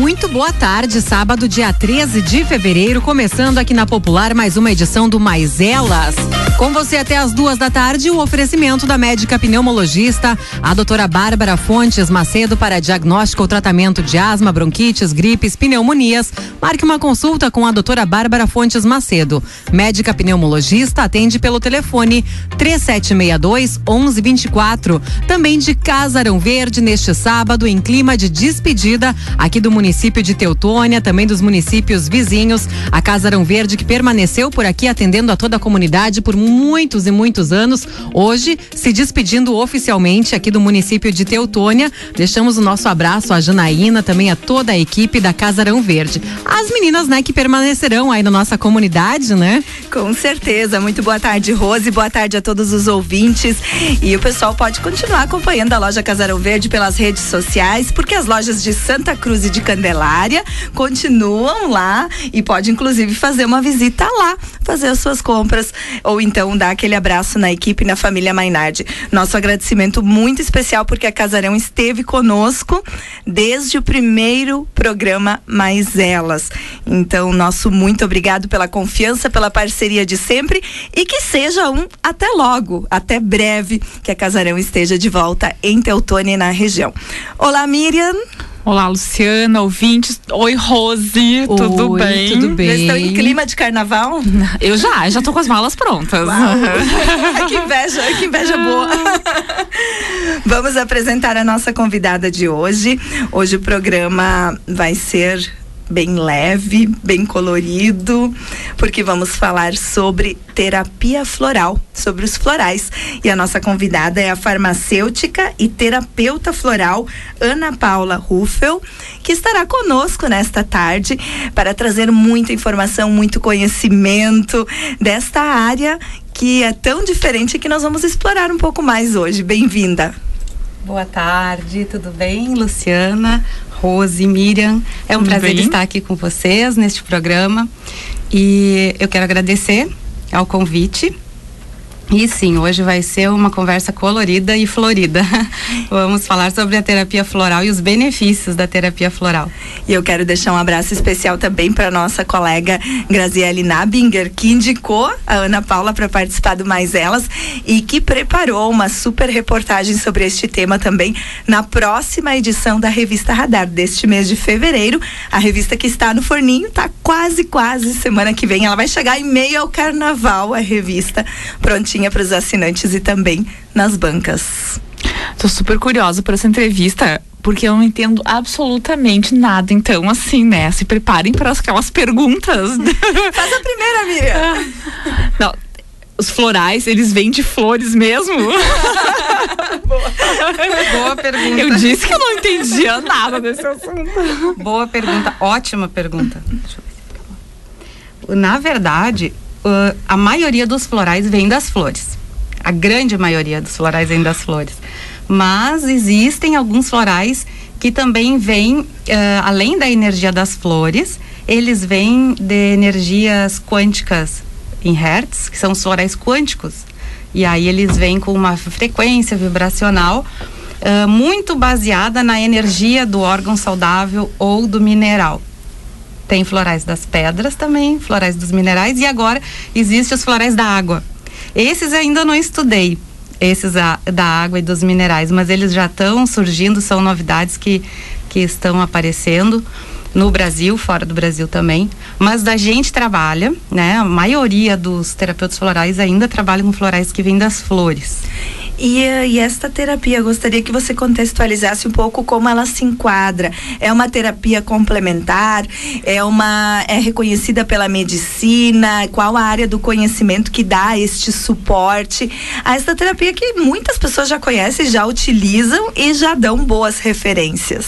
Muito boa tarde, sábado, dia 13 de fevereiro, começando aqui na Popular mais uma edição do Mais Elas. Com você até as duas da tarde, o oferecimento da médica pneumologista, a doutora Bárbara Fontes Macedo para diagnóstico ou tratamento de asma, bronquites, gripes, pneumonias. Marque uma consulta com a doutora Bárbara Fontes Macedo. Médica pneumologista atende pelo telefone 3762 1124. Também de Casarão Verde neste sábado, em clima de despedida, aqui do município de Teutônia, também dos municípios vizinhos. A Casarão Verde que permaneceu por aqui atendendo a toda a comunidade por muitos e muitos anos. Hoje, se despedindo oficialmente aqui do município de Teutônia. Deixamos o nosso abraço à Janaína, também a toda a equipe da Casarão Verde. As meninas, né, que permanecerão aí na nossa comunidade, né? Com certeza. Muito boa tarde, Rose. Boa tarde a todos os ouvintes. E o pessoal pode continuar acompanhando a loja Casarão Verde pelas redes sociais, porque as lojas de Santa Cruz e de Candelária continuam lá e pode inclusive fazer uma visita lá, fazer as suas compras ou então dar aquele abraço na equipe na família Mainardi. Nosso agradecimento muito especial porque a Casarão esteve conosco desde o primeiro programa Mais Elas. Então, nosso muito obrigado pela confiança, pela parceria de sempre e que seja um até logo, até breve, que a Casarão esteja de volta em Teutônia e na região. Olá, Miriam. Olá, Luciana, ouvintes. Oi, Rose, Oi, tudo bem? Tudo bem. Já estão em clima de carnaval? Eu já, já tô com as malas prontas. que inveja, que inveja boa. Vamos apresentar a nossa convidada de hoje. Hoje o programa vai ser bem leve, bem colorido, porque vamos falar sobre terapia floral, sobre os florais. E a nossa convidada é a farmacêutica e terapeuta floral Ana Paula Ruffel, que estará conosco nesta tarde para trazer muita informação, muito conhecimento desta área que é tão diferente que nós vamos explorar um pouco mais hoje. Bem-vinda. Boa tarde, tudo bem, Luciana? Rose, Miriam. É um Tudo prazer bem? estar aqui com vocês neste programa. E eu quero agradecer ao convite e sim, hoje vai ser uma conversa colorida e florida. Vamos falar sobre a terapia floral e os benefícios da terapia floral. E eu quero deixar um abraço especial também para nossa colega Graziele Nabinger, que indicou a Ana Paula para participar do Mais Elas e que preparou uma super reportagem sobre este tema também na próxima edição da revista Radar deste mês de fevereiro. A revista que está no forninho está quase, quase semana que vem. Ela vai chegar em meio ao carnaval, a revista prontinha para os assinantes e também nas bancas. Tô super curiosa por essa entrevista, porque eu não entendo absolutamente nada. Então, assim, né? Se preparem para aquelas perguntas. Faz a primeira, Miriam. Não, os florais, eles vêm de flores mesmo? Boa. Boa pergunta. Eu disse que eu não entendia nada desse assunto. Boa pergunta, ótima pergunta. Na verdade, uh, a maioria dos florais vem das flores. A grande maioria dos florais vem das flores. Mas existem alguns florais que também vêm, uh, além da energia das flores, eles vêm de energias quânticas em hertz, que são os florais quânticos. E aí eles vêm com uma frequência vibracional uh, muito baseada na energia do órgão saudável ou do mineral. Tem florais das pedras também, florais dos minerais e agora existe os florais da água. Esses ainda não estudei, esses a, da água e dos minerais, mas eles já estão surgindo, são novidades que, que estão aparecendo no Brasil, fora do Brasil também. Mas da gente trabalha, né? A maioria dos terapeutas florais ainda trabalham com florais que vêm das flores. E, e esta terapia, gostaria que você contextualizasse um pouco como ela se enquadra. É uma terapia complementar? É uma é reconhecida pela medicina? Qual a área do conhecimento que dá este suporte a esta terapia que muitas pessoas já conhecem, já utilizam e já dão boas referências?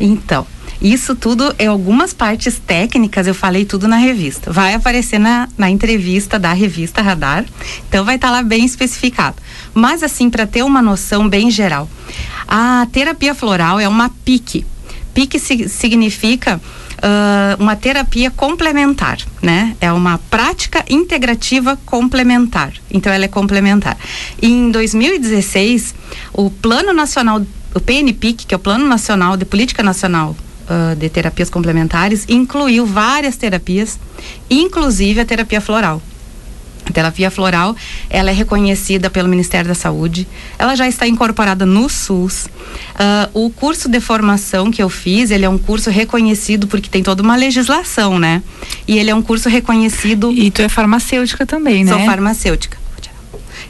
Então, isso tudo é algumas partes técnicas, eu falei tudo na revista. Vai aparecer na, na entrevista da revista Radar, então vai estar tá lá bem especificado. Mas assim, para ter uma noção bem geral, a terapia floral é uma PIC. PIC significa Uh, uma terapia complementar, né? É uma prática integrativa complementar. Então ela é complementar. Em 2016, o Plano Nacional, o PNPIC, que é o Plano Nacional de Política Nacional uh, de terapias complementares incluiu várias terapias, inclusive a terapia floral. A terapia floral, ela é reconhecida pelo Ministério da Saúde, ela já está incorporada no SUS. Uh, o curso de formação que eu fiz, ele é um curso reconhecido porque tem toda uma legislação, né? E ele é um curso reconhecido. E tu é farmacêutica também, né? Sou farmacêutica.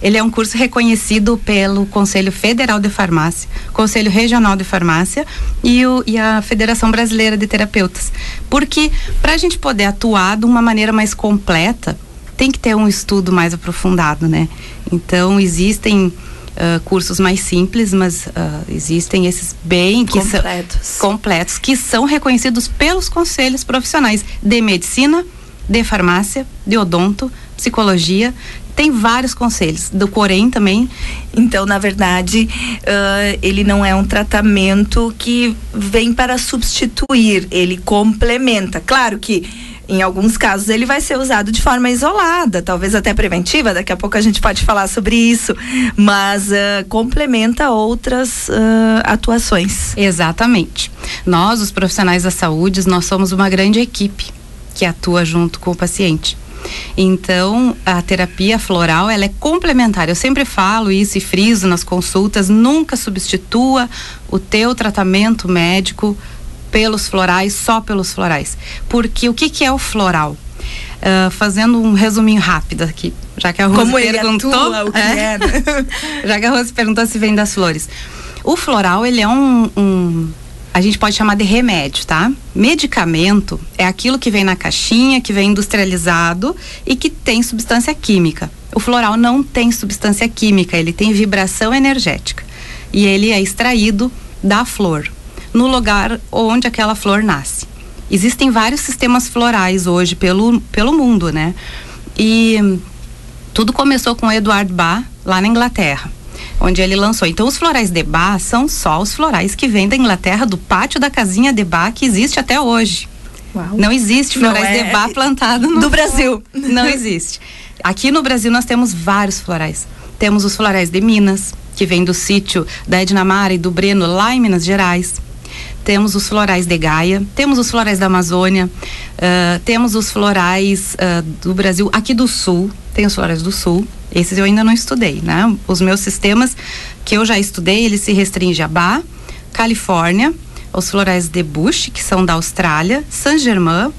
Ele é um curso reconhecido pelo Conselho Federal de Farmácia, Conselho Regional de Farmácia e, o, e a Federação Brasileira de Terapeutas. Porque para a gente poder atuar de uma maneira mais completa, tem que ter um estudo mais aprofundado, né? Então existem uh, cursos mais simples, mas uh, existem esses bem que completos. são completos que são reconhecidos pelos conselhos profissionais de medicina, de farmácia, de odonto, psicologia tem vários conselhos, do Corém também. Então, na verdade, uh, ele não é um tratamento que vem para substituir, ele complementa. Claro que em alguns casos ele vai ser usado de forma isolada, talvez até preventiva, daqui a pouco a gente pode falar sobre isso, mas uh, complementa outras uh, atuações. Exatamente. Nós, os profissionais da saúde, nós somos uma grande equipe que atua junto com o paciente. Então, a terapia floral, ela é complementar. Eu sempre falo isso e friso nas consultas, nunca substitua o teu tratamento médico pelos florais, só pelos florais. Porque o que, que é o floral? Uh, fazendo um resuminho rápido aqui, já que a Rose Como perguntou, atua, o que é, é né? já que a Rose perguntou se vem das flores. O floral, ele é um, um, a gente pode chamar de remédio, tá? Medicamento é aquilo que vem na caixinha, que vem industrializado e que tem substância química. O floral não tem substância química, ele tem vibração energética. E ele é extraído da flor no lugar onde aquela flor nasce. Existem vários sistemas florais hoje pelo, pelo mundo, né? E tudo começou com Eduard Bach lá na Inglaterra, onde ele lançou. Então, os florais de Bach são só os florais que vêm da Inglaterra, do pátio da casinha de Bach, que existe até hoje. Uau. Não existe florais Não é... de Bach plantado no do Brasil. Não existe. Aqui no Brasil nós temos vários florais. Temos os florais de Minas, que vem do sítio da Ednamara e do Breno, lá em Minas Gerais temos os florais de Gaia, temos os florais da Amazônia, uh, temos os florais uh, do Brasil, aqui do Sul, tem os florais do Sul, esses eu ainda não estudei, né? Os meus sistemas que eu já estudei, eles se restringem a Bá, Califórnia, os florais de Bush, que são da Austrália, Saint Germain,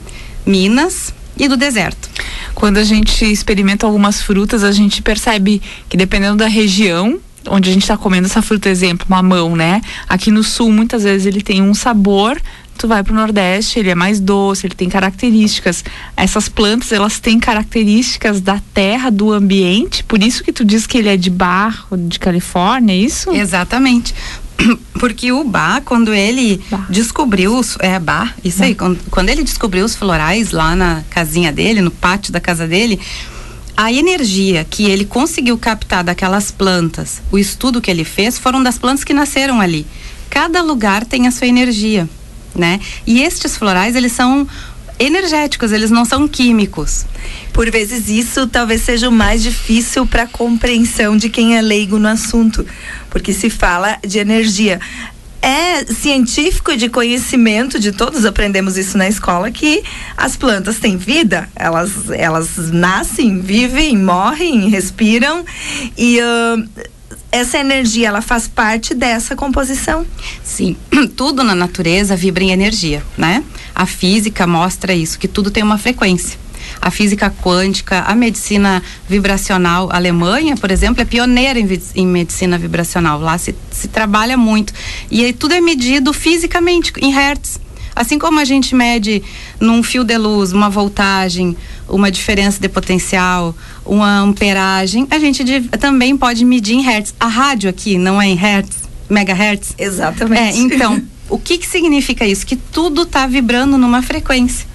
Minas e do deserto. Quando a gente experimenta algumas frutas, a gente percebe que dependendo da região, onde a gente está comendo essa fruta, exemplo, mamão, né? Aqui no sul, muitas vezes ele tem um sabor. Tu vai para o Nordeste, ele é mais doce, ele tem características. Essas plantas, elas têm características da terra, do ambiente. Por isso que tu diz que ele é de barro, de Califórnia, é isso? Exatamente porque o Bach, quando ele bah. descobriu os, é Bach, isso bah. aí, quando, quando, ele descobriu os florais lá na casinha dele, no pátio da casa dele, a energia que ele conseguiu captar daquelas plantas, o estudo que ele fez, foram das plantas que nasceram ali. Cada lugar tem a sua energia, né? E estes florais, eles são energéticos, eles não são químicos. Por vezes isso talvez seja o mais difícil para compreensão de quem é leigo no assunto, porque se fala de energia é científico de conhecimento de todos aprendemos isso na escola que as plantas têm vida. Elas elas nascem vivem morrem respiram e uh, essa energia ela faz parte dessa composição. Sim tudo na natureza vibra em energia né? A física mostra isso que tudo tem uma frequência a física quântica, a medicina vibracional. A Alemanha, por exemplo, é pioneira em, em medicina vibracional. Lá se, se trabalha muito. E aí tudo é medido fisicamente, em hertz. Assim como a gente mede num fio de luz uma voltagem, uma diferença de potencial, uma amperagem, a gente também pode medir em hertz. A rádio aqui não é em hertz, megahertz? Exatamente. É, então, o que que significa isso? Que tudo está vibrando numa frequência.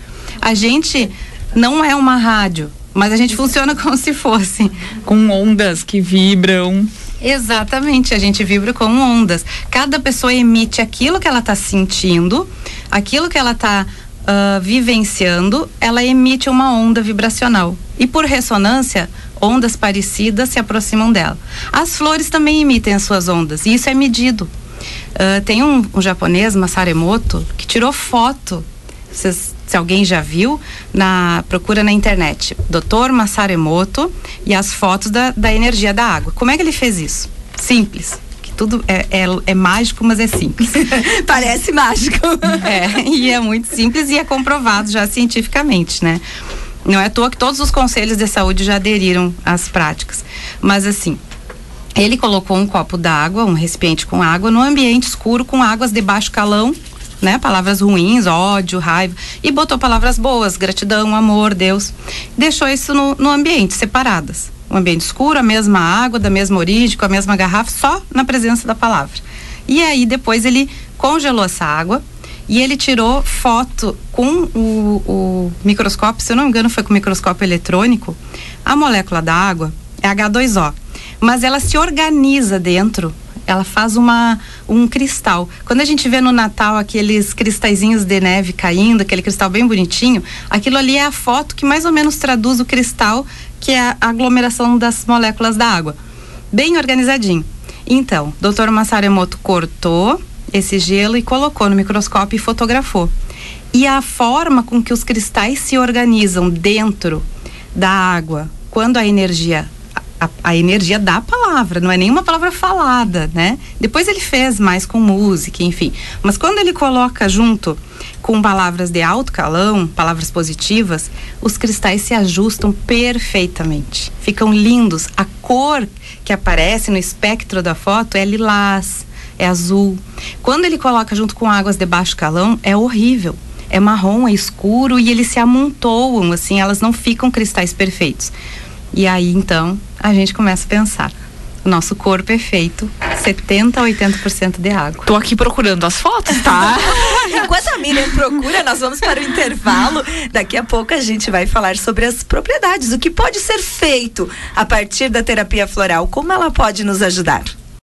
A gente não é uma rádio, mas a gente funciona como se fosse. Com ondas que vibram. Exatamente, a gente vibra com ondas. Cada pessoa emite aquilo que ela está sentindo, aquilo que ela está uh, ah, vivenciando, ela emite uma onda vibracional. E por ressonância, ondas parecidas se aproximam dela. As flores também emitem as suas ondas, e isso é medido. Uh, tem um, um japonês, Masaremoto, que tirou foto. Vocês, se alguém já viu, na procura na internet. Dr. Masaremoto e as fotos da, da energia da água. Como é que ele fez isso? Simples tudo é, é, é, mágico, mas é simples. Parece mágico. é, e é muito simples e é comprovado já cientificamente, né? Não é à toa que todos os conselhos de saúde já aderiram às práticas. Mas assim, ele colocou um copo d'água, um recipiente com água, no ambiente escuro com águas de baixo calão, né? Palavras ruins, ódio, raiva, e botou palavras boas, gratidão, amor, Deus. Deixou isso no, no ambiente, separadas. Um ambiente escuro, a mesma água, da mesma origem, com a mesma garrafa, só na presença da palavra. E aí depois ele congelou essa água e ele tirou foto com o, o microscópio, se eu não me engano foi com microscópio eletrônico, a molécula da água é H2O, mas ela se organiza dentro ela faz uma, um cristal. Quando a gente vê no Natal aqueles cristalzinhos de neve caindo, aquele cristal bem bonitinho, aquilo ali é a foto que mais ou menos traduz o cristal, que é a aglomeração das moléculas da água. Bem organizadinho. Então, Dr. Masaremoto cortou esse gelo e colocou no microscópio e fotografou. E a forma com que os cristais se organizam dentro da água, quando a energia a, a, energia da palavra, não é nenhuma palavra falada, né? Depois ele fez mais com música, enfim. Mas quando ele coloca junto com palavras de alto calão, palavras positivas, os cristais se ajustam perfeitamente. Ficam lindos. A cor que aparece no espectro da foto é lilás, é azul. Quando ele coloca junto com águas de baixo calão, é horrível. É marrom, é escuro e eles se amontoam, assim, elas não ficam cristais perfeitos. E aí então a gente começa a pensar. O nosso corpo é feito 70 a 80% de água. Tô aqui procurando as fotos, tá? Enquanto a Miriam procura, nós vamos para o intervalo. Daqui a pouco a gente vai falar sobre as propriedades, o que pode ser feito a partir da terapia floral, como ela pode nos ajudar.